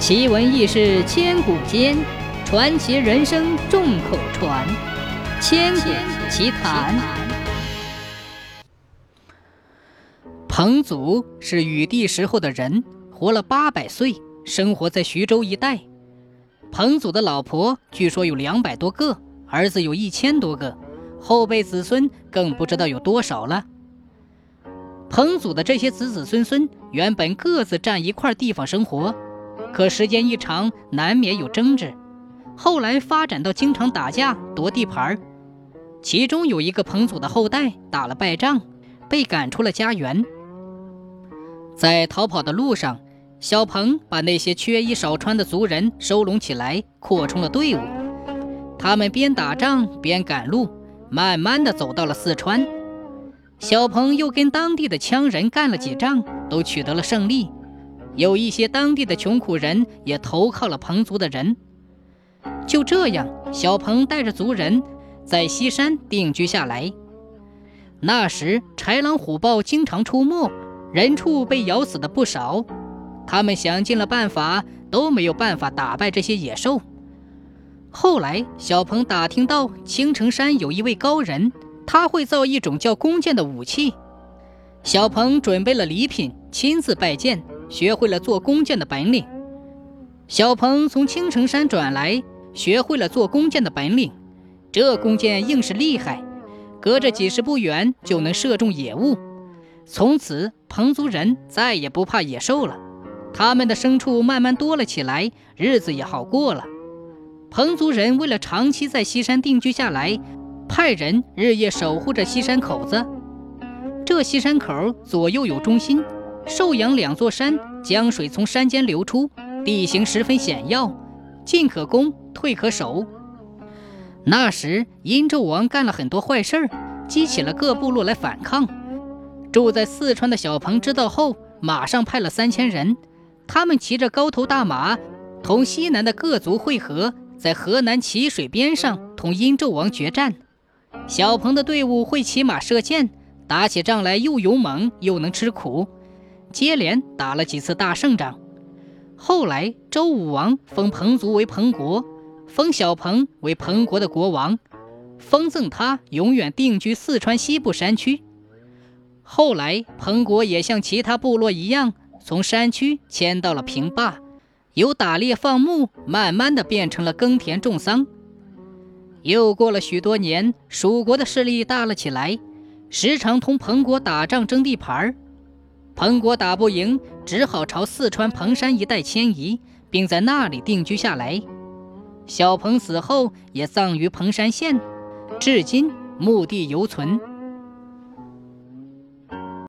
奇闻异事千古间，传奇人生众口传。千古奇谈。彭祖是禹帝时候的人，活了八百岁，生活在徐州一带。彭祖的老婆据说有两百多个，儿子有一千多个，后辈子孙更不知道有多少了。彭祖的这些子子孙孙原本各自占一块地方生活。可时间一长，难免有争执，后来发展到经常打架夺地盘其中有一个彭祖的后代打了败仗，被赶出了家园。在逃跑的路上，小彭把那些缺衣少穿的族人收拢起来，扩充了队伍。他们边打仗边赶路，慢慢的走到了四川。小彭又跟当地的羌人干了几仗，都取得了胜利。有一些当地的穷苦人也投靠了彭族的人。就这样，小鹏带着族人在西山定居下来。那时，豺狼虎豹经常出没，人畜被咬死的不少。他们想尽了办法，都没有办法打败这些野兽。后来，小鹏打听到青城山有一位高人，他会造一种叫弓箭的武器。小鹏准备了礼品，亲自拜见。学会了做弓箭的本领，小鹏从青城山转来，学会了做弓箭的本领。这弓箭硬是厉害，隔着几十步远就能射中野物。从此，彭族人再也不怕野兽了，他们的牲畜慢慢多了起来，日子也好过了。彭族人为了长期在西山定居下来，派人日夜守护着西山口子。这西山口左右有中心。寿阳两座山，江水从山间流出，地形十分险要，进可攻，退可守。那时殷纣王干了很多坏事儿，激起了各部落来反抗。住在四川的小鹏知道后，马上派了三千人，他们骑着高头大马，同西南的各族会合，在河南淇水边上同殷纣王决战。小鹏的队伍会骑马射箭，打起仗来又勇猛又能吃苦。接连打了几次大胜仗，后来周武王封彭族为彭国，封小彭为彭国的国王，封赠他永远定居四川西部山区。后来彭国也像其他部落一样，从山区迁到了平坝，由打猎放牧，慢慢的变成了耕田种桑。又过了许多年，蜀国的势力大了起来，时常同彭国打仗争地盘儿。彭国打不赢，只好朝四川彭山一带迁移，并在那里定居下来。小彭死后也葬于彭山县，至今墓地犹存。